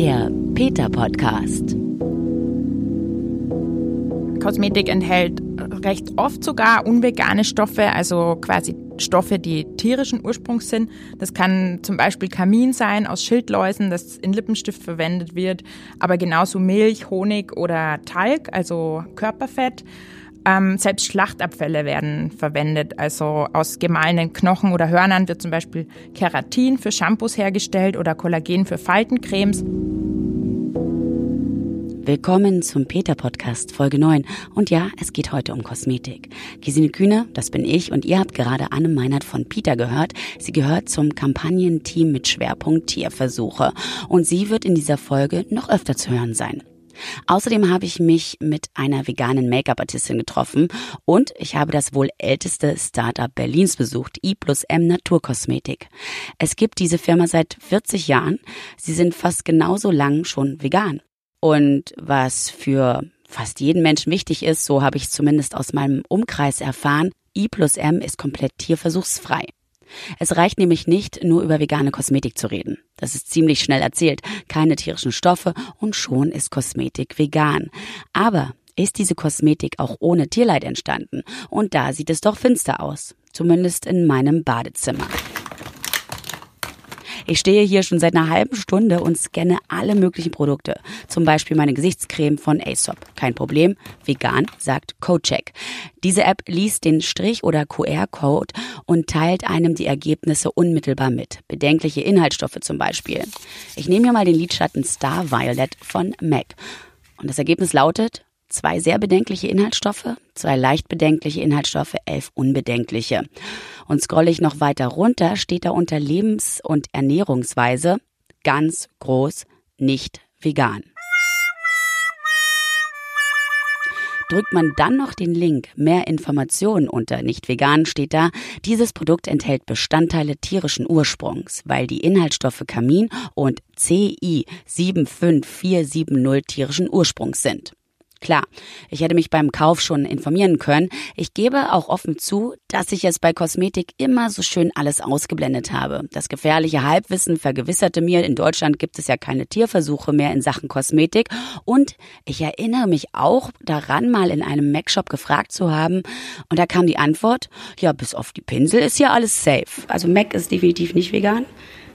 Der Peter Podcast. Kosmetik enthält recht oft sogar unvegane Stoffe, also quasi Stoffe, die tierischen Ursprungs sind. Das kann zum Beispiel Kamin sein aus Schildläusen, das in Lippenstift verwendet wird, aber genauso Milch, Honig oder Talg, also Körperfett. Ähm, selbst Schlachtabfälle werden verwendet. Also aus gemahlenen Knochen oder Hörnern wird zum Beispiel Keratin für Shampoos hergestellt oder Kollagen für Faltencremes. Willkommen zum Peter Podcast Folge 9. Und ja, es geht heute um Kosmetik. Gesine Kühne, das bin ich und ihr habt gerade Anne Meinert von Peter gehört. Sie gehört zum Kampagnenteam mit Schwerpunkt Tierversuche. Und sie wird in dieser Folge noch öfter zu hören sein. Außerdem habe ich mich mit einer veganen Make-up-Artistin getroffen und ich habe das wohl älteste Startup Berlins besucht, I plus M Naturkosmetik. Es gibt diese Firma seit 40 Jahren. Sie sind fast genauso lang schon vegan. Und was für fast jeden Menschen wichtig ist, so habe ich zumindest aus meinem Umkreis erfahren, I plus M ist komplett tierversuchsfrei. Es reicht nämlich nicht, nur über vegane Kosmetik zu reden. Das ist ziemlich schnell erzählt. Keine tierischen Stoffe und schon ist Kosmetik vegan. Aber ist diese Kosmetik auch ohne Tierleid entstanden? Und da sieht es doch finster aus. Zumindest in meinem Badezimmer. Ich stehe hier schon seit einer halben Stunde und scanne alle möglichen Produkte. Zum Beispiel meine Gesichtscreme von Aesop. Kein Problem. Vegan, sagt CodeCheck. Diese App liest den Strich- oder QR-Code und teilt einem die Ergebnisse unmittelbar mit. Bedenkliche Inhaltsstoffe zum Beispiel. Ich nehme hier mal den Lidschatten Star Violet von MAC. Und das Ergebnis lautet zwei sehr bedenkliche Inhaltsstoffe, zwei leicht bedenkliche Inhaltsstoffe, elf unbedenkliche. Und scrolle ich noch weiter runter, steht da unter Lebens- und Ernährungsweise ganz groß nicht vegan. Drückt man dann noch den Link Mehr Informationen unter nicht vegan steht da, dieses Produkt enthält Bestandteile tierischen Ursprungs, weil die Inhaltsstoffe Kamin und CI 75470 tierischen Ursprungs sind. Klar, ich hätte mich beim Kauf schon informieren können. Ich gebe auch offen zu, dass ich es bei Kosmetik immer so schön alles ausgeblendet habe. Das gefährliche Halbwissen vergewisserte mir, in Deutschland gibt es ja keine Tierversuche mehr in Sachen Kosmetik. Und ich erinnere mich auch daran, mal in einem Mac-Shop gefragt zu haben. Und da kam die Antwort, ja, bis auf die Pinsel ist ja alles safe. Also Mac ist definitiv nicht vegan.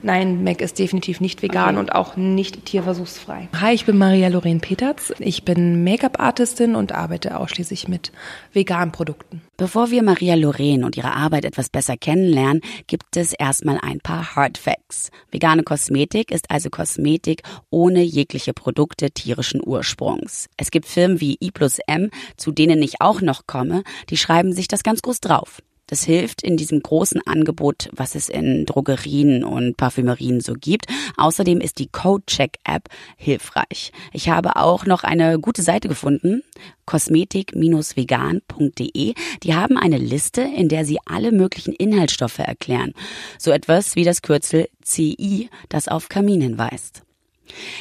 Nein, Mac ist definitiv nicht vegan okay. und auch nicht tierversuchsfrei. Hi, ich bin Maria Lorraine Peterz. Ich bin Make-up-Artistin und arbeite ausschließlich mit veganen Produkten. Bevor wir Maria Lorraine und ihre Arbeit etwas besser kennenlernen, gibt es erstmal ein paar Hard Facts. Vegane Kosmetik ist also Kosmetik ohne jegliche Produkte tierischen Ursprungs. Es gibt Firmen wie I plus M, zu denen ich auch noch komme, die schreiben sich das ganz groß drauf. Das hilft in diesem großen Angebot, was es in Drogerien und Parfümerien so gibt. Außerdem ist die Codecheck-App hilfreich. Ich habe auch noch eine gute Seite gefunden, kosmetik-vegan.de. Die haben eine Liste, in der sie alle möglichen Inhaltsstoffe erklären. So etwas wie das Kürzel CI, das auf Kamin hinweist.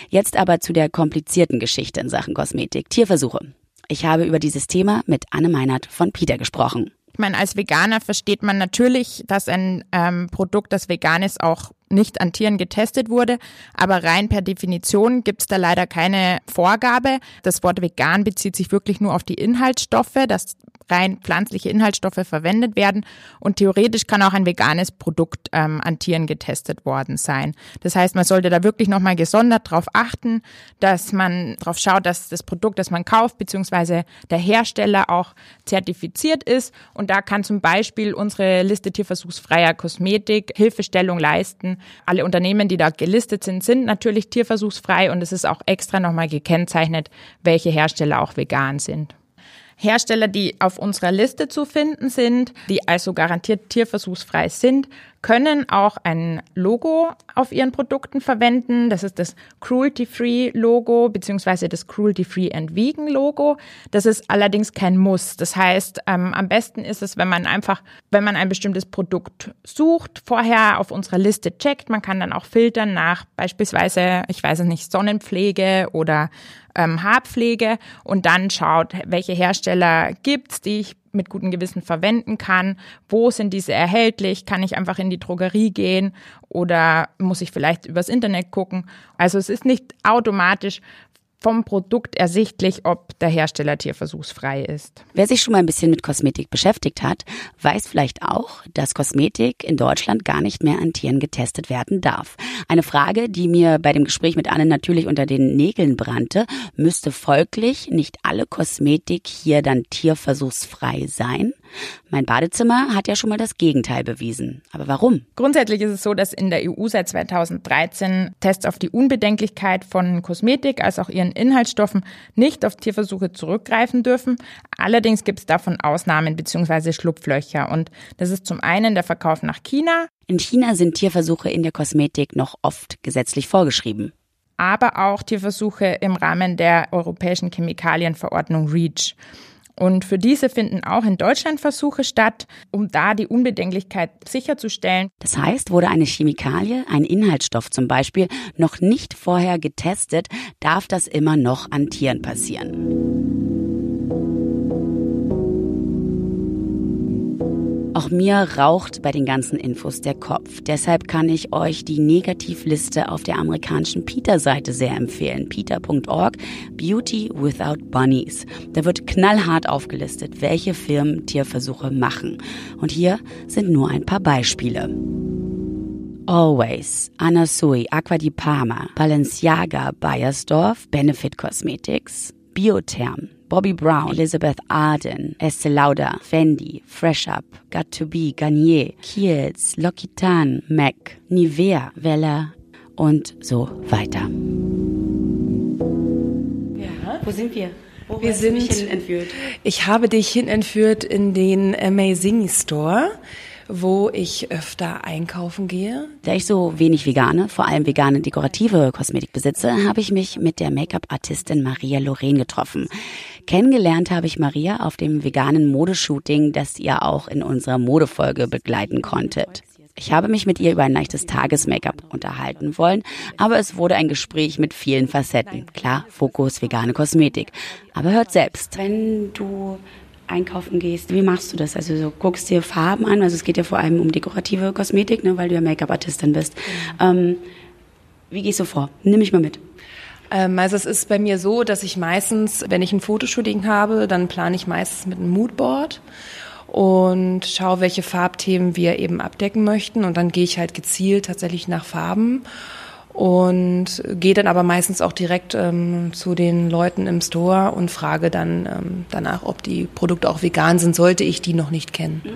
Jetzt aber zu der komplizierten Geschichte in Sachen Kosmetik. Tierversuche. Ich habe über dieses Thema mit Anne Meinert von Peter gesprochen. Ich meine, als Veganer versteht man natürlich, dass ein ähm, Produkt, das vegan ist, auch nicht an Tieren getestet wurde. Aber rein per Definition gibt es da leider keine Vorgabe. Das Wort vegan bezieht sich wirklich nur auf die Inhaltsstoffe, dass rein pflanzliche Inhaltsstoffe verwendet werden. Und theoretisch kann auch ein veganes Produkt ähm, an Tieren getestet worden sein. Das heißt, man sollte da wirklich nochmal gesondert darauf achten, dass man darauf schaut, dass das Produkt, das man kauft, beziehungsweise der Hersteller auch zertifiziert ist. Und da kann zum Beispiel unsere Liste tierversuchsfreier Kosmetik Hilfestellung leisten. Alle Unternehmen, die da gelistet sind, sind natürlich tierversuchsfrei und es ist auch extra nochmal gekennzeichnet, welche Hersteller auch vegan sind. Hersteller, die auf unserer Liste zu finden sind, die also garantiert tierversuchsfrei sind, können auch ein Logo auf ihren Produkten verwenden. Das ist das Cruelty-Free-Logo beziehungsweise das Cruelty-Free and Vegan-Logo. Das ist allerdings kein Muss. Das heißt, ähm, am besten ist es, wenn man einfach, wenn man ein bestimmtes Produkt sucht, vorher auf unserer Liste checkt. Man kann dann auch filtern nach beispielsweise, ich weiß es nicht, Sonnenpflege oder ähm, Haarpflege und dann schaut, welche Hersteller gibt's, die ich mit gutem Gewissen verwenden kann. Wo sind diese erhältlich? Kann ich einfach in die Drogerie gehen oder muss ich vielleicht übers Internet gucken? Also es ist nicht automatisch vom Produkt ersichtlich, ob der Hersteller tierversuchsfrei ist. Wer sich schon mal ein bisschen mit Kosmetik beschäftigt hat, weiß vielleicht auch, dass Kosmetik in Deutschland gar nicht mehr an Tieren getestet werden darf. Eine Frage, die mir bei dem Gespräch mit Anne natürlich unter den Nägeln brannte, müsste folglich nicht alle Kosmetik hier dann tierversuchsfrei sein? Mein Badezimmer hat ja schon mal das Gegenteil bewiesen. Aber warum? Grundsätzlich ist es so, dass in der EU seit 2013 Tests auf die Unbedenklichkeit von Kosmetik als auch ihren Inhaltsstoffen nicht auf Tierversuche zurückgreifen dürfen. Allerdings gibt es davon Ausnahmen bzw. Schlupflöcher. Und das ist zum einen der Verkauf nach China. In China sind Tierversuche in der Kosmetik noch oft gesetzlich vorgeschrieben aber auch Tierversuche im Rahmen der Europäischen Chemikalienverordnung REACH. Und für diese finden auch in Deutschland Versuche statt, um da die Unbedenklichkeit sicherzustellen. Das heißt, wurde eine Chemikalie, ein Inhaltsstoff zum Beispiel, noch nicht vorher getestet, darf das immer noch an Tieren passieren. Auch mir raucht bei den ganzen Infos der Kopf. Deshalb kann ich euch die Negativliste auf der amerikanischen PETA-Seite sehr empfehlen. PETA.org, Beauty Without Bunnies. Da wird knallhart aufgelistet, welche Firmen Tierversuche machen. Und hier sind nur ein paar Beispiele. Always, Anna Sui, Aqua di Parma, Balenciaga, Bayersdorf, Benefit Cosmetics, Biotherm, Bobby Brown, Elizabeth Arden, Estee Lauder, Fendi, Fresh Up, Got to Be, Garnier, Kiehl's, L'Occitane, MAC, Nivea, Vella und so weiter. Ja. Wo sind wir? Wo wir sind hin entführt? Ich habe dich hin entführt in den Amazing Store wo ich öfter einkaufen gehe. Da ich so wenig vegane, vor allem vegane dekorative Kosmetik besitze, habe ich mich mit der Make-up-Artistin Maria Loren getroffen. Kennengelernt habe ich Maria auf dem veganen Modeshooting, das ihr auch in unserer Modefolge begleiten konntet. Ich habe mich mit ihr über ein leichtes Tages-Make-up unterhalten wollen, aber es wurde ein Gespräch mit vielen Facetten. Klar, Fokus vegane Kosmetik. Aber hört selbst. Wenn du einkaufen gehst, wie machst du das? Also so guckst dir Farben an, also es geht ja vor allem um dekorative Kosmetik, ne, weil du ja Make-up-Artistin bist. Ähm, wie gehst du vor? Nimm mich mal mit. Ähm, also es ist bei mir so, dass ich meistens, wenn ich ein Fotoshooting habe, dann plane ich meistens mit einem Moodboard und schaue, welche Farbthemen wir eben abdecken möchten. Und dann gehe ich halt gezielt tatsächlich nach Farben und gehe dann aber meistens auch direkt ähm, zu den Leuten im Store und frage dann ähm, danach, ob die Produkte auch vegan sind, sollte ich die noch nicht kennen. Okay.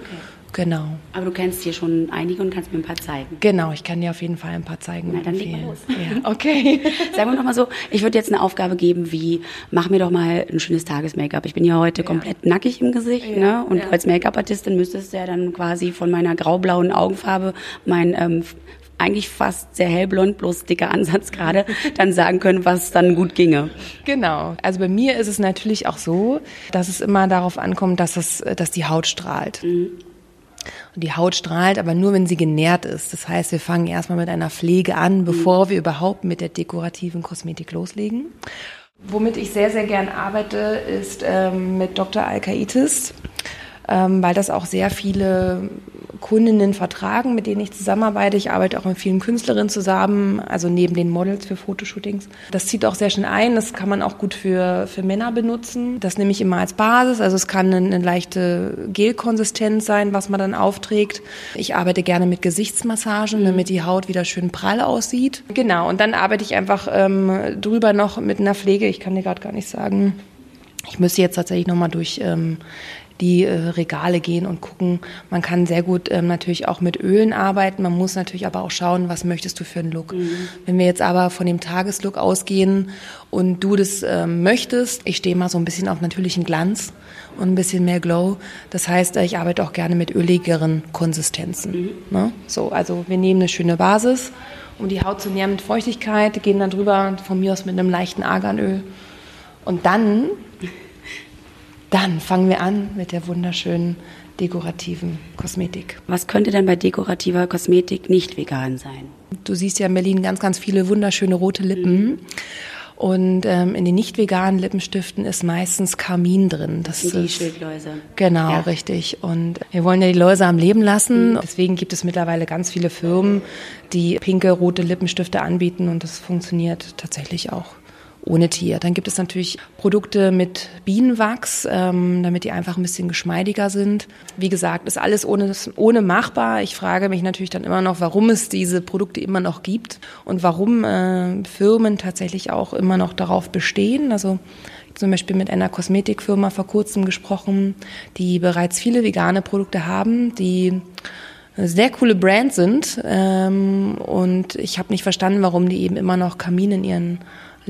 Genau. Aber du kennst hier schon einige und kannst mir ein paar zeigen. Genau, ich kann dir auf jeden Fall ein paar zeigen. Na, dann leg mal los. Ja, okay. Sagen wir noch mal so, ich würde jetzt eine Aufgabe geben, wie mach mir doch mal ein schönes Tages-Make-up. Ich bin ja heute ja. komplett nackig im Gesicht, ja, ne? Und als Make-up-Artistin müsstest du ja dann quasi von meiner graublauen Augenfarbe mein ähm, eigentlich fast sehr hellblond, bloß dicker Ansatz gerade, dann sagen können, was dann gut ginge. Genau. Also bei mir ist es natürlich auch so, dass es immer darauf ankommt, dass es, dass die Haut strahlt. Mhm. Und die Haut strahlt aber nur, wenn sie genährt ist. Das heißt, wir fangen erstmal mit einer Pflege an, bevor mhm. wir überhaupt mit der dekorativen Kosmetik loslegen. Womit ich sehr, sehr gern arbeite, ist ähm, mit Dr. Alkaitis, ähm, weil das auch sehr viele Kundinnen vertragen, mit denen ich zusammenarbeite. Ich arbeite auch mit vielen Künstlerinnen zusammen, also neben den Models für Fotoshootings. Das zieht auch sehr schön ein. Das kann man auch gut für, für Männer benutzen. Das nehme ich immer als Basis. Also es kann eine, eine leichte Gelkonsistenz sein, was man dann aufträgt. Ich arbeite gerne mit Gesichtsmassagen, damit die Haut wieder schön prall aussieht. Genau, und dann arbeite ich einfach ähm, drüber noch mit einer Pflege. Ich kann dir gerade gar nicht sagen. Ich müsste jetzt tatsächlich nochmal durch ähm, die äh, Regale gehen und gucken. Man kann sehr gut ähm, natürlich auch mit Ölen arbeiten. Man muss natürlich aber auch schauen, was möchtest du für einen Look. Mhm. Wenn wir jetzt aber von dem Tageslook ausgehen und du das ähm, möchtest, ich stehe mal so ein bisschen auf natürlichen Glanz und ein bisschen mehr Glow. Das heißt, äh, ich arbeite auch gerne mit öligeren Konsistenzen. Mhm. Ne? So, also wir nehmen eine schöne Basis, um die Haut zu nähren mit Feuchtigkeit, gehen dann drüber von mir aus mit einem leichten Arganöl. Und dann dann fangen wir an mit der wunderschönen dekorativen Kosmetik. Was könnte denn bei dekorativer Kosmetik nicht vegan sein? Du siehst ja in Berlin ganz, ganz viele wunderschöne rote Lippen. Mhm. Und ähm, in den nicht veganen Lippenstiften ist meistens Karmin drin. Das, die Schildläuse. Genau, ja. richtig. Und wir wollen ja die Läuse am Leben lassen. Mhm. Deswegen gibt es mittlerweile ganz viele Firmen, die pinke, rote Lippenstifte anbieten und das funktioniert tatsächlich auch ohne Tier. Dann gibt es natürlich Produkte mit Bienenwachs, ähm, damit die einfach ein bisschen geschmeidiger sind. Wie gesagt, ist alles ohne, ohne machbar. Ich frage mich natürlich dann immer noch, warum es diese Produkte immer noch gibt und warum äh, Firmen tatsächlich auch immer noch darauf bestehen. Also zum Beispiel mit einer Kosmetikfirma vor kurzem gesprochen, die bereits viele vegane Produkte haben, die sehr coole Brand sind. Ähm, und ich habe nicht verstanden, warum die eben immer noch Kamin in ihren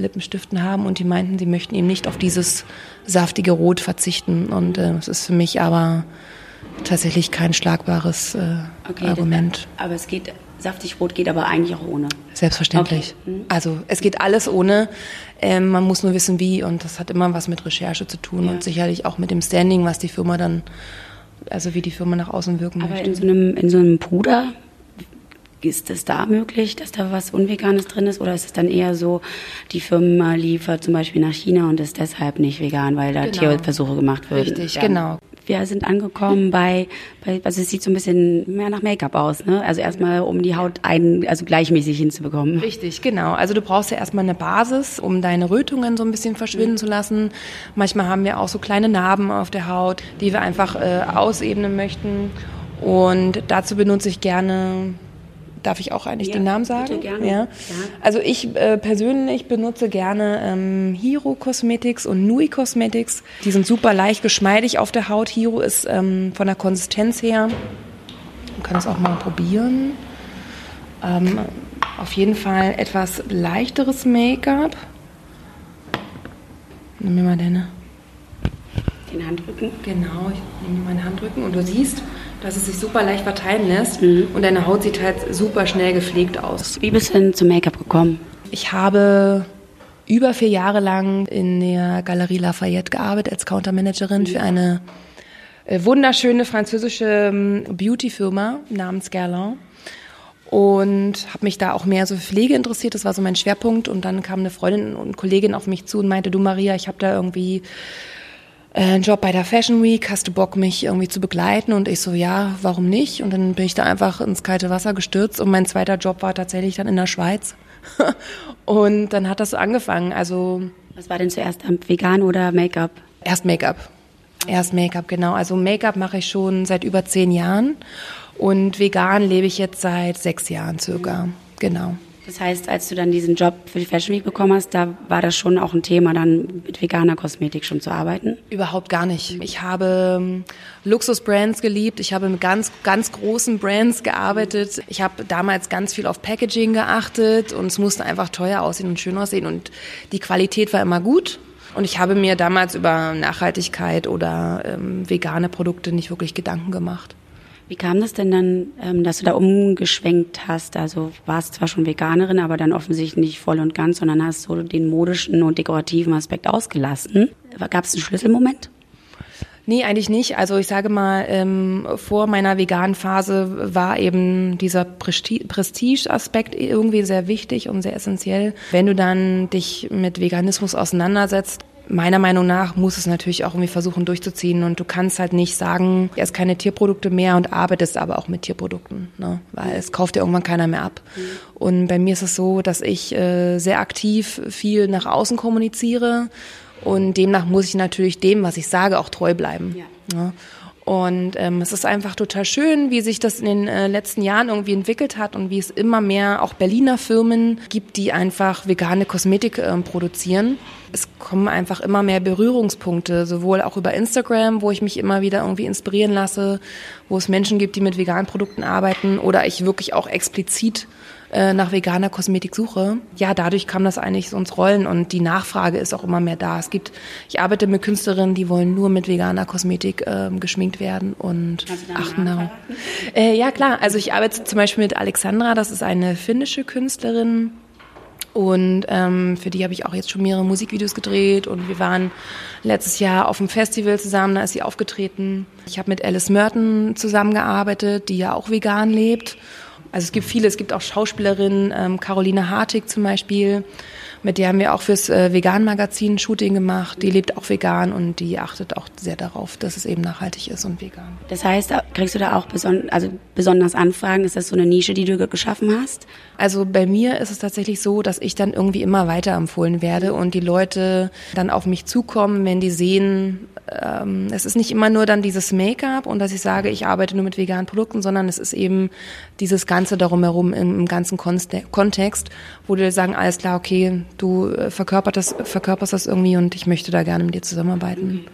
Lippenstiften haben und die meinten, sie möchten eben nicht auf dieses saftige Rot verzichten. Und äh, es ist für mich aber tatsächlich kein schlagbares äh, okay, Argument. aber es geht, saftig rot geht aber eigentlich auch ohne. Selbstverständlich. Okay. Mhm. Also es geht alles ohne. Ähm, man muss nur wissen, wie. Und das hat immer was mit Recherche zu tun ja. und sicherlich auch mit dem Standing, was die Firma dann, also wie die Firma nach außen wirken aber möchte. Aber in so einem, in so einem Puder ist es da möglich, dass da was Unveganes drin ist? Oder ist es dann eher so, die Firma liefert zum Beispiel nach China und ist deshalb nicht vegan, weil da genau. Tierversuche gemacht werden? Richtig, ja. genau. Wir sind angekommen bei, bei, also es sieht so ein bisschen mehr nach Make-up aus, ne? Also erstmal, um die Haut ein, also gleichmäßig hinzubekommen. Richtig, genau. Also du brauchst ja erstmal eine Basis, um deine Rötungen so ein bisschen verschwinden mhm. zu lassen. Manchmal haben wir auch so kleine Narben auf der Haut, die wir einfach äh, ausebnen möchten. Und dazu benutze ich gerne Darf ich auch eigentlich ja, den Namen sagen? Bitte gerne. Ja. ja. Also ich äh, persönlich benutze gerne ähm, Hero Cosmetics und Nui Cosmetics. Die sind super leicht geschmeidig auf der Haut. Hero ist ähm, von der Konsistenz her, man kann es auch mal probieren. Ähm, auf jeden Fall etwas leichteres Make-up. Nimm mir mal deine. Den Handrücken? Genau, ich nehme meine Handrücken und du siehst, dass es sich super leicht verteilen lässt mhm. und deine Haut sieht halt super schnell gepflegt aus. Wie bist du denn zum Make-up gekommen? Ich habe über vier Jahre lang in der Galerie Lafayette gearbeitet als Countermanagerin für eine äh, wunderschöne französische ähm, Beauty-Firma namens Guerlain und habe mich da auch mehr so für Pflege interessiert. Das war so mein Schwerpunkt. Und dann kam eine Freundin und Kollegin auf mich zu und meinte, du Maria, ich habe da irgendwie einen Job bei der Fashion Week, hast du Bock, mich irgendwie zu begleiten? Und ich so, ja, warum nicht? Und dann bin ich da einfach ins kalte Wasser gestürzt und mein zweiter Job war tatsächlich dann in der Schweiz. und dann hat das angefangen. Also Was war denn zuerst, vegan oder Make-up? Erst Make-up. Erst Make-up, genau. Also Make-up mache ich schon seit über zehn Jahren und vegan lebe ich jetzt seit sechs Jahren circa. Genau. Das heißt, als du dann diesen Job für die Fashion Week bekommen hast, da war das schon auch ein Thema, dann mit veganer Kosmetik schon zu arbeiten? Überhaupt gar nicht. Ich habe ähm, Luxusbrands geliebt. Ich habe mit ganz, ganz großen Brands gearbeitet. Ich habe damals ganz viel auf Packaging geachtet und es musste einfach teuer aussehen und schön aussehen und die Qualität war immer gut. Und ich habe mir damals über Nachhaltigkeit oder ähm, vegane Produkte nicht wirklich Gedanken gemacht. Wie kam das denn dann, ähm, dass du da umgeschwenkt hast? Also warst zwar schon Veganerin, aber dann offensichtlich nicht voll und ganz, sondern hast so den modischen und dekorativen Aspekt ausgelassen. Gab es einen Schlüsselmoment? Nee, eigentlich nicht. Also ich sage mal, ähm, vor meiner veganen Phase war eben dieser Prestige-Aspekt irgendwie sehr wichtig und sehr essentiell. Wenn du dann dich mit Veganismus auseinandersetzt, meiner Meinung nach muss es natürlich auch irgendwie versuchen durchzuziehen und du kannst halt nicht sagen, erst keine Tierprodukte mehr und arbeitest aber auch mit Tierprodukten, ne? weil es kauft ja irgendwann keiner mehr ab. Mhm. Und bei mir ist es so, dass ich äh, sehr aktiv viel nach außen kommuniziere und demnach muss ich natürlich dem, was ich sage, auch treu bleiben. Ja. Ne? Und ähm, es ist einfach total schön, wie sich das in den äh, letzten Jahren irgendwie entwickelt hat und wie es immer mehr auch Berliner Firmen gibt, die einfach vegane Kosmetik äh, produzieren. Es kommen einfach immer mehr Berührungspunkte, sowohl auch über Instagram, wo ich mich immer wieder irgendwie inspirieren lasse, wo es Menschen gibt, die mit veganen Produkten arbeiten oder ich wirklich auch explizit äh, nach veganer Kosmetik suche, ja, dadurch kam das eigentlich so ins Rollen und die Nachfrage ist auch immer mehr da. Es gibt, ich arbeite mit Künstlerinnen, die wollen nur mit veganer Kosmetik ähm, geschminkt werden und achten darauf. Äh, ja, klar. Also ich arbeite zum Beispiel mit Alexandra, das ist eine finnische Künstlerin. Und ähm, für die habe ich auch jetzt schon mehrere Musikvideos gedreht und wir waren letztes Jahr auf dem Festival zusammen, da ist sie aufgetreten. Ich habe mit Alice Merton zusammengearbeitet, die ja auch vegan lebt Also es gibt viele, es gibt auch Schauspielerinnen, ähm, Caroline Hartig zum Beispiel, mit der haben wir auch fürs äh, Vegan-Magazin Shooting gemacht. Die lebt auch vegan und die achtet auch sehr darauf, dass es eben nachhaltig ist und vegan. Das heißt, kriegst du da auch beson also besonders Anfragen? Ist das so eine Nische, die du geschaffen hast? Also bei mir ist es tatsächlich so, dass ich dann irgendwie immer weiterempfohlen werde und die Leute dann auf mich zukommen, wenn die sehen, ähm, es ist nicht immer nur dann dieses Make-up und dass ich sage, ich arbeite nur mit veganen Produkten, sondern es ist eben dieses Ganze darum herum im, im ganzen Kontext, wo die sagen, alles klar, okay, du äh, verkörperst das, verkörperst das irgendwie und ich möchte da gerne mit dir zusammenarbeiten.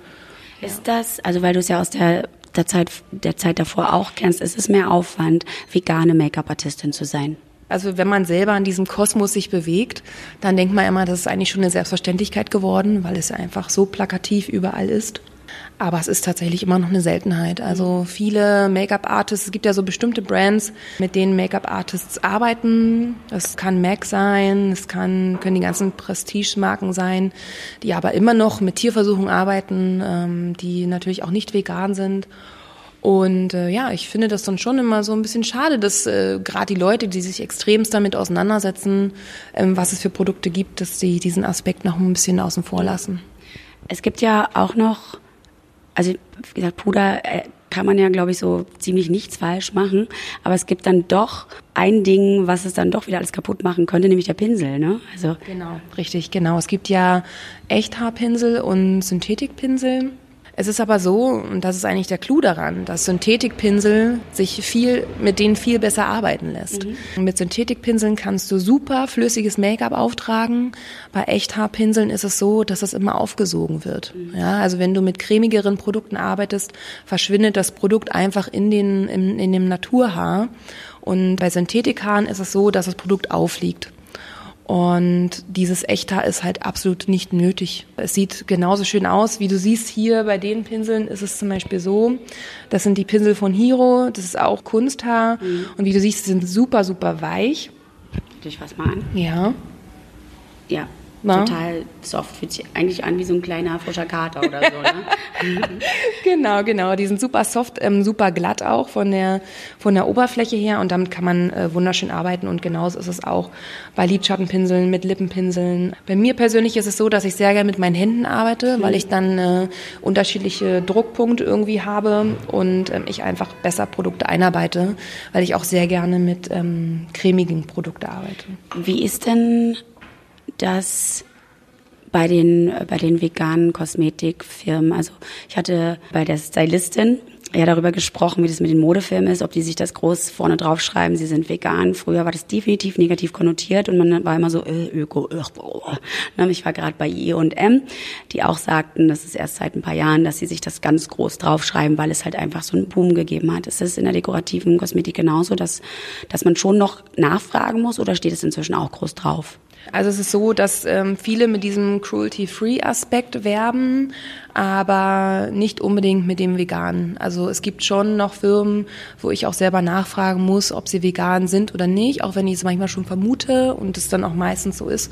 Ist das, also weil du es ja aus der, der, Zeit, der Zeit davor auch kennst, ist es mehr Aufwand, vegane Make-up-Artistin zu sein? Also wenn man selber in diesem Kosmos sich bewegt, dann denkt man immer, das ist eigentlich schon eine Selbstverständlichkeit geworden, weil es einfach so plakativ überall ist. Aber es ist tatsächlich immer noch eine Seltenheit. Also viele Make-up-Artists, es gibt ja so bestimmte Brands, mit denen Make-up-Artists arbeiten. Es kann MAC sein, es kann, können die ganzen Prestige-Marken sein, die aber immer noch mit Tierversuchen arbeiten, ähm, die natürlich auch nicht vegan sind. Und äh, ja, ich finde das dann schon immer so ein bisschen schade, dass äh, gerade die Leute, die sich extremst damit auseinandersetzen, ähm, was es für Produkte gibt, dass sie diesen Aspekt noch ein bisschen außen vor lassen. Es gibt ja auch noch also wie gesagt, Puder äh, kann man ja, glaube ich, so ziemlich nichts falsch machen. Aber es gibt dann doch ein Ding, was es dann doch wieder alles kaputt machen könnte, nämlich der Pinsel. Ne? Also genau, richtig, genau. Es gibt ja Echthaarpinsel und Synthetikpinsel. Es ist aber so, und das ist eigentlich der Clou daran, dass Synthetikpinsel sich viel, mit denen viel besser arbeiten lässt. Mhm. Mit Synthetikpinseln kannst du super flüssiges Make-up auftragen. Bei Echthaarpinseln ist es so, dass es immer aufgesogen wird. Mhm. Ja, also wenn du mit cremigeren Produkten arbeitest, verschwindet das Produkt einfach in den, in, in dem Naturhaar. Und bei Synthetikhaaren ist es so, dass das Produkt aufliegt. Und dieses Echthaar ist halt absolut nicht nötig. Es sieht genauso schön aus, wie du siehst hier bei den Pinseln ist es zum Beispiel so. Das sind die Pinsel von Hiro, das ist auch Kunsthaar. Mhm. Und wie du siehst, sie sind super, super weich. Ich fass mal an. Ja. Ja, na? total soft. Fühlt sich eigentlich an wie so ein kleiner frischer Kater oder so. Ne? genau, genau. Die sind super soft, ähm, super glatt auch von der, von der Oberfläche her und damit kann man äh, wunderschön arbeiten und genauso ist es auch bei Lidschattenpinseln, mit Lippenpinseln. Bei mir persönlich ist es so, dass ich sehr gerne mit meinen Händen arbeite, mhm. weil ich dann äh, unterschiedliche Druckpunkte irgendwie habe und ähm, ich einfach besser Produkte einarbeite, weil ich auch sehr gerne mit ähm, cremigen Produkten arbeite. Wie ist denn das bei den, bei den veganen Kosmetikfirmen. Also ich hatte bei der Stylistin ja darüber gesprochen, wie das mit den Modefirmen ist, ob die sich das groß vorne draufschreiben, sie sind vegan. Früher war das definitiv negativ konnotiert und man war immer so, äh, öko, äh, oh. Ich war gerade bei I&M, die auch sagten, das ist erst seit ein paar Jahren, dass sie sich das ganz groß draufschreiben, weil es halt einfach so einen Boom gegeben hat. Ist es in der dekorativen Kosmetik genauso, dass, dass man schon noch nachfragen muss oder steht es inzwischen auch groß drauf? Also es ist so, dass ähm, viele mit diesem Cruelty-Free-Aspekt werben, aber nicht unbedingt mit dem Veganen. Also es gibt schon noch Firmen, wo ich auch selber nachfragen muss, ob sie vegan sind oder nicht, auch wenn ich es manchmal schon vermute und es dann auch meistens so ist.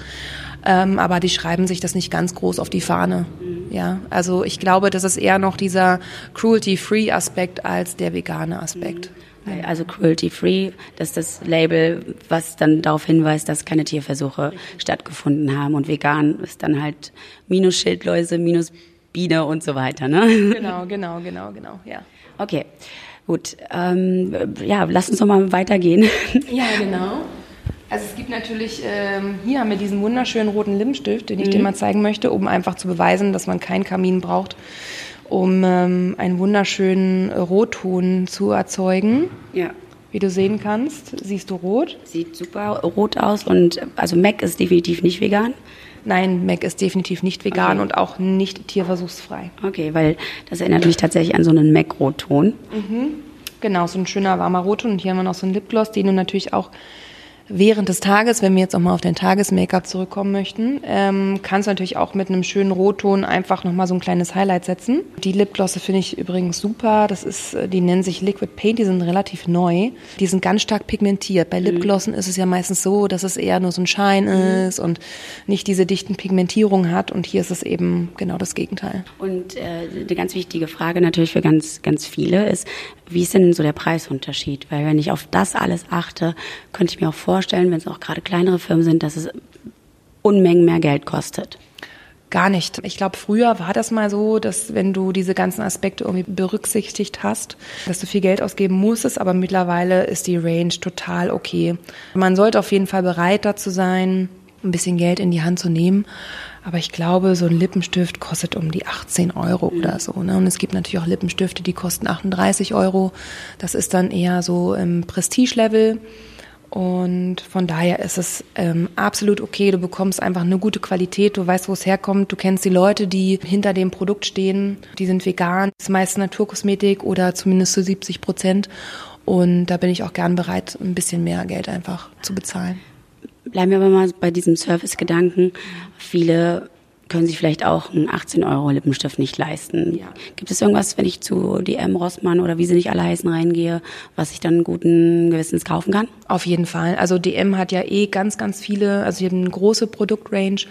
Ähm, aber die schreiben sich das nicht ganz groß auf die Fahne. Mhm. Ja, also ich glaube, das ist eher noch dieser Cruelty-Free-Aspekt als der vegane Aspekt. Mhm. Also cruelty-free, das ist das Label, was dann darauf hinweist, dass keine Tierversuche stattgefunden haben. Und vegan ist dann halt minus Schildläuse, minus Biene und so weiter. Ne? Genau, genau, genau, genau, ja. Okay, gut. Ähm, ja, lass uns doch mal weitergehen. Ja, genau. Also es gibt natürlich, ähm, hier haben wir diesen wunderschönen roten Lippenstift, den ich mhm. dir mal zeigen möchte, um einfach zu beweisen, dass man keinen Kamin braucht um ähm, einen wunderschönen Rotton zu erzeugen. Ja. Wie du sehen kannst, siehst du rot. Sieht super rot aus und also Mac ist definitiv nicht vegan. Nein, Mac ist definitiv nicht vegan okay. und auch nicht tierversuchsfrei. Okay, weil das erinnert mich tatsächlich an so einen Mac-Rotton. Mhm. Genau, so ein schöner warmer Rotton. Und hier haben wir noch so einen Lipgloss, den du natürlich auch während des Tages, wenn wir jetzt nochmal auf den Tages-Make-up zurückkommen möchten, ähm, kannst du natürlich auch mit einem schönen Rotton einfach nochmal so ein kleines Highlight setzen. Die Lipglosse finde ich übrigens super. Das ist, äh, die nennen sich Liquid Paint, die sind relativ neu. Die sind ganz stark pigmentiert. Bei Lipglossen mhm. ist es ja meistens so, dass es eher nur so ein Schein mhm. ist und nicht diese dichten Pigmentierungen hat. Und hier ist es eben genau das Gegenteil. Und äh, eine ganz wichtige Frage natürlich für ganz, ganz viele ist, wie ist denn so der Preisunterschied? Weil wenn ich auf das alles achte, könnte ich mir auch vorstellen, wenn es auch gerade kleinere Firmen sind, dass es Unmengen mehr Geld kostet. Gar nicht. Ich glaube, früher war das mal so, dass wenn du diese ganzen Aspekte irgendwie berücksichtigt hast, dass du viel Geld ausgeben musstest, aber mittlerweile ist die Range total okay. Man sollte auf jeden Fall bereit dazu sein, ein bisschen Geld in die Hand zu nehmen. Aber ich glaube, so ein Lippenstift kostet um die 18 Euro mhm. oder so. Ne? Und es gibt natürlich auch Lippenstifte, die kosten 38 Euro. Das ist dann eher so im Prestige-Level. Und von daher ist es ähm, absolut okay. Du bekommst einfach eine gute Qualität. Du weißt, wo es herkommt. Du kennst die Leute, die hinter dem Produkt stehen. Die sind vegan. Das ist meist Naturkosmetik oder zumindest zu 70 Prozent. Und da bin ich auch gern bereit, ein bisschen mehr Geld einfach zu bezahlen. Bleiben wir aber mal bei diesem Service-Gedanken. Viele können sich vielleicht auch einen 18 Euro Lippenstift nicht leisten. Ja. Gibt es irgendwas, wenn ich zu DM Rossmann oder wie sie nicht alle heißen reingehe, was ich dann guten Gewissens kaufen kann? Auf jeden Fall. Also DM hat ja eh ganz, ganz viele, also sie haben eine große Produktrange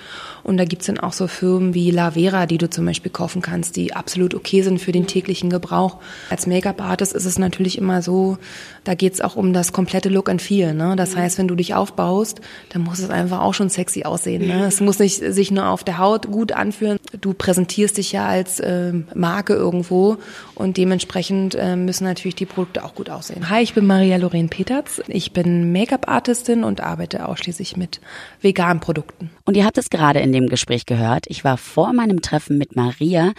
und da gibt's dann auch so Firmen wie La Vera, die du zum Beispiel kaufen kannst, die absolut okay sind für den täglichen Gebrauch. Als Make-up-Artist ist es natürlich immer so, da geht's auch um das komplette Look and Feel. Ne? Das heißt, wenn du dich aufbaust, dann muss es einfach auch schon sexy aussehen. Ne? Es muss nicht sich nur auf der Haut gut anfühlen. Du präsentierst dich ja als äh, Marke irgendwo und dementsprechend äh, müssen natürlich die Produkte auch gut aussehen. Hi, ich bin Maria Lorraine Peterz. Ich bin Make-up-Artistin und arbeite ausschließlich mit veganen Produkten. Und ihr habt es gerade in dem Gespräch gehört. Ich war vor meinem Treffen mit Maria,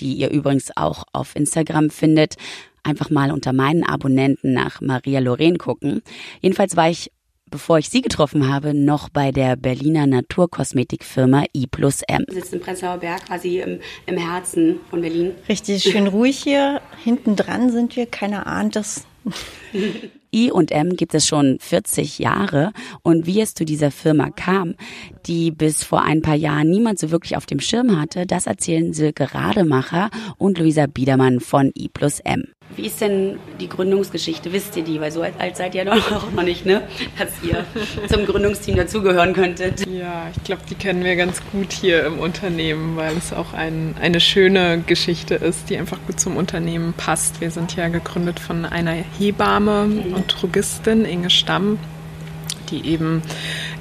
die ihr übrigens auch auf Instagram findet, einfach mal unter meinen Abonnenten nach Maria Lorraine gucken. Jedenfalls war ich bevor ich Sie getroffen habe, noch bei der Berliner Naturkosmetikfirma I plus M. Wir sitzen in Prenzlauer Berg, quasi im, im Herzen von Berlin. Richtig schön ruhig hier. Hinten dran sind wir, keiner ahnt es. I und M gibt es schon 40 Jahre und wie es zu dieser Firma kam, die bis vor ein paar Jahren niemand so wirklich auf dem Schirm hatte, das erzählen Silke Rademacher und Luisa Biedermann von I plus M. Wie ist denn die Gründungsgeschichte? Wisst ihr die? Weil so alt seid ihr doch noch nicht, ne? Dass ihr zum Gründungsteam dazugehören könntet. Ja, ich glaube, die kennen wir ganz gut hier im Unternehmen, weil es auch ein, eine schöne Geschichte ist, die einfach gut zum Unternehmen passt. Wir sind ja gegründet von einer Hebamme mhm. und Drogistin, Inge Stamm, die eben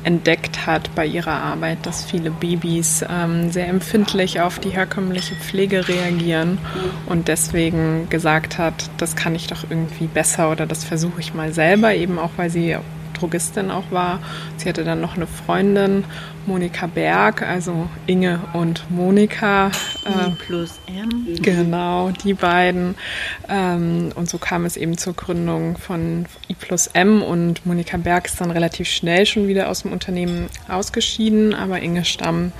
entdeckt hat bei ihrer Arbeit, dass viele Babys ähm, sehr empfindlich auf die herkömmliche Pflege reagieren und deswegen gesagt hat, das kann ich doch irgendwie besser oder das versuche ich mal selber, eben auch weil sie Drogistin auch war. Sie hatte dann noch eine Freundin, Monika Berg, also Inge und Monika. I äh, plus M. Genau, die beiden. Ähm, und so kam es eben zur Gründung von I plus M und Monika Berg ist dann relativ schnell schon wieder aus dem Unternehmen ausgeschieden, aber Inge Stamm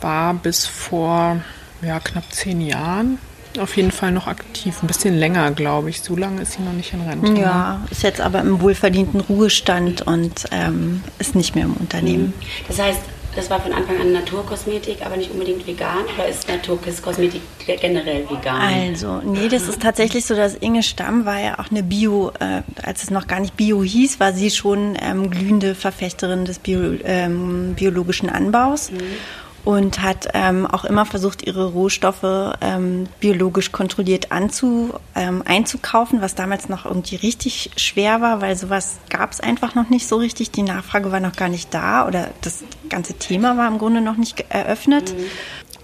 war bis vor ja, knapp zehn Jahren auf jeden Fall noch aktiv. Ein bisschen länger, glaube ich. So lange ist sie noch nicht in Rente. Ja, ne? ist jetzt aber im wohlverdienten Ruhestand und ähm, ist nicht mehr im Unternehmen. Mhm. Das heißt, das war von Anfang an Naturkosmetik, aber nicht unbedingt vegan oder ist Naturkosmetik generell vegan? Also, nee, das ist tatsächlich so, dass Inge Stamm war ja auch eine Bio, äh, als es noch gar nicht Bio hieß, war sie schon ähm, glühende Verfechterin des Bio, ähm, biologischen Anbaus. Mhm und hat ähm, auch immer versucht, ihre Rohstoffe ähm, biologisch kontrolliert anzu, ähm, einzukaufen, was damals noch irgendwie richtig schwer war, weil sowas gab es einfach noch nicht so richtig. Die Nachfrage war noch gar nicht da oder das ganze Thema war im Grunde noch nicht eröffnet. Mhm.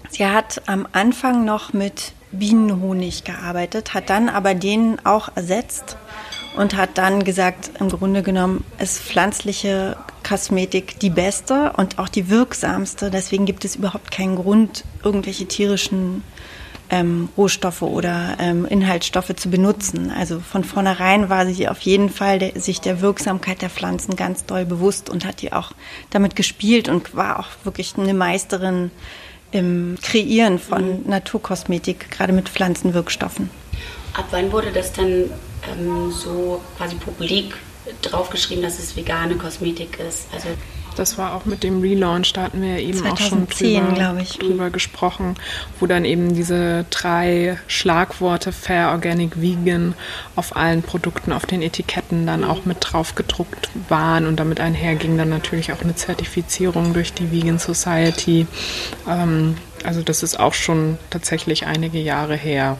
Sie hat am Anfang noch mit Bienenhonig gearbeitet, hat dann aber den auch ersetzt und hat dann gesagt, im Grunde genommen ist pflanzliche Kosmetik die beste und auch die wirksamste. Deswegen gibt es überhaupt keinen Grund, irgendwelche tierischen ähm, Rohstoffe oder ähm, Inhaltsstoffe zu benutzen. Also von vornherein war sie auf jeden Fall der, sich der Wirksamkeit der Pflanzen ganz doll bewusst und hat die auch damit gespielt und war auch wirklich eine Meisterin im Kreieren von mhm. Naturkosmetik, gerade mit Pflanzenwirkstoffen. Ab wann wurde das dann ähm, so quasi publik draufgeschrieben, dass es vegane Kosmetik ist. Also das war auch mit dem Relaunch, da hatten wir eben 2010, auch schon drüber, drüber gesprochen, wo dann eben diese drei Schlagworte Fair, Organic, Vegan auf allen Produkten, auf den Etiketten dann auch mit drauf gedruckt waren und damit einherging dann natürlich auch eine Zertifizierung durch die Vegan Society. Ähm, also das ist auch schon tatsächlich einige Jahre her.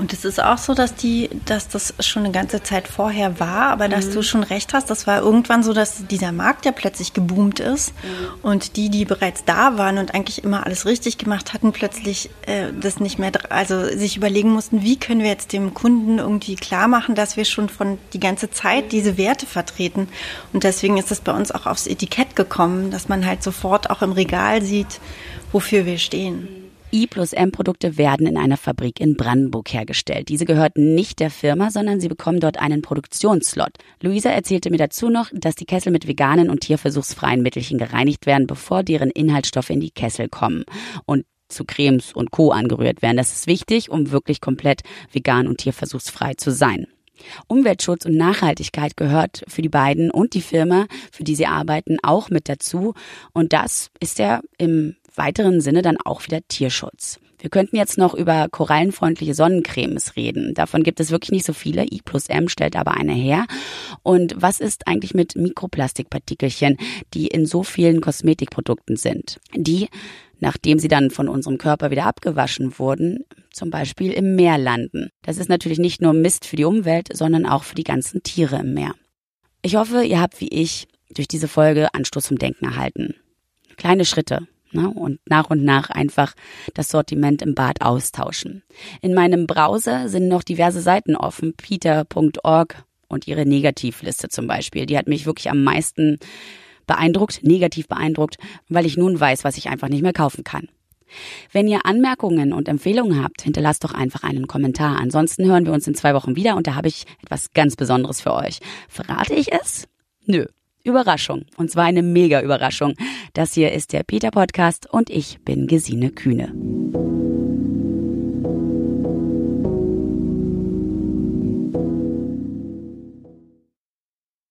Und es ist auch so, dass die, dass das schon eine ganze Zeit vorher war, aber mhm. dass du schon recht hast, das war irgendwann so, dass dieser Markt ja plötzlich geboomt ist mhm. und die, die bereits da waren und eigentlich immer alles richtig gemacht hatten, plötzlich äh, das nicht mehr, also sich überlegen mussten, wie können wir jetzt dem Kunden irgendwie klar machen, dass wir schon von die ganze Zeit diese Werte vertreten. Und deswegen ist es bei uns auch aufs Etikett gekommen, dass man halt sofort auch im Regal sieht, wofür wir stehen. I plus M Produkte werden in einer Fabrik in Brandenburg hergestellt. Diese gehört nicht der Firma, sondern sie bekommen dort einen Produktionsslot. Luisa erzählte mir dazu noch, dass die Kessel mit veganen und tierversuchsfreien Mittelchen gereinigt werden, bevor deren Inhaltsstoffe in die Kessel kommen und zu Cremes und Co. angerührt werden. Das ist wichtig, um wirklich komplett vegan und tierversuchsfrei zu sein. Umweltschutz und Nachhaltigkeit gehört für die beiden und die Firma, für die sie arbeiten, auch mit dazu. Und das ist ja im weiteren Sinne dann auch wieder Tierschutz. Wir könnten jetzt noch über korallenfreundliche Sonnencremes reden. Davon gibt es wirklich nicht so viele. I plus M stellt aber eine her. Und was ist eigentlich mit Mikroplastikpartikelchen, die in so vielen Kosmetikprodukten sind? Die, nachdem sie dann von unserem Körper wieder abgewaschen wurden, zum Beispiel im Meer landen. Das ist natürlich nicht nur Mist für die Umwelt, sondern auch für die ganzen Tiere im Meer. Ich hoffe, ihr habt wie ich durch diese Folge Anstoß zum Denken erhalten. Kleine Schritte, Ne? Und nach und nach einfach das Sortiment im Bad austauschen. In meinem Browser sind noch diverse Seiten offen, peter.org und ihre Negativliste zum Beispiel. Die hat mich wirklich am meisten beeindruckt, negativ beeindruckt, weil ich nun weiß, was ich einfach nicht mehr kaufen kann. Wenn ihr Anmerkungen und Empfehlungen habt, hinterlasst doch einfach einen Kommentar. Ansonsten hören wir uns in zwei Wochen wieder und da habe ich etwas ganz Besonderes für euch. Verrate ich es? Nö. Überraschung. Und zwar eine mega Überraschung. Das hier ist der Peter Podcast und ich bin Gesine Kühne.